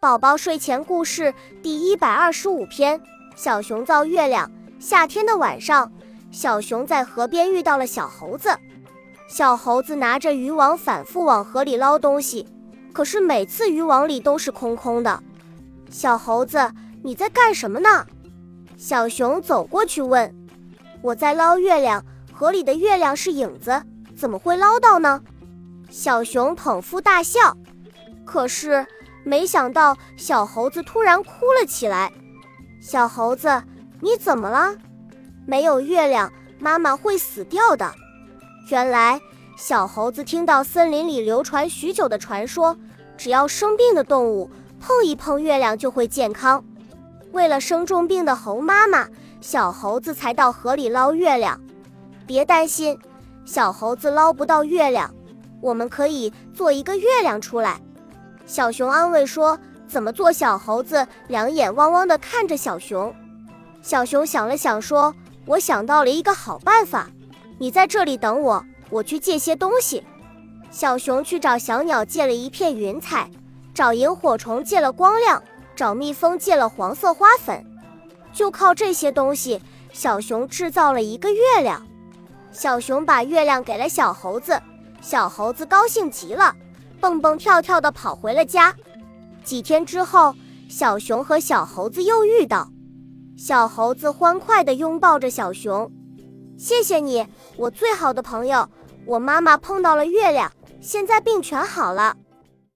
宝宝睡前故事第一百二十五篇：小熊造月亮。夏天的晚上，小熊在河边遇到了小猴子。小猴子拿着渔网反复往河里捞东西，可是每次渔网里都是空空的。小猴子，你在干什么呢？小熊走过去问：“我在捞月亮，河里的月亮是影子，怎么会捞到呢？”小熊捧腹大笑。可是。没想到，小猴子突然哭了起来。小猴子，你怎么了？没有月亮，妈妈会死掉的。原来，小猴子听到森林里流传许久的传说，只要生病的动物碰一碰月亮就会健康。为了生重病的猴妈妈，小猴子才到河里捞月亮。别担心，小猴子捞不到月亮，我们可以做一个月亮出来。小熊安慰说：“怎么做？”小猴子两眼汪汪地看着小熊。小熊想了想说：“我想到了一个好办法，你在这里等我，我去借些东西。”小熊去找小鸟借了一片云彩，找萤火虫借了光亮，找蜜蜂借了黄色花粉。就靠这些东西，小熊制造了一个月亮。小熊把月亮给了小猴子，小猴子高兴极了。蹦蹦跳跳地跑回了家。几天之后，小熊和小猴子又遇到。小猴子欢快地拥抱着小熊：“谢谢你，我最好的朋友。我妈妈碰到了月亮，现在病全好了。”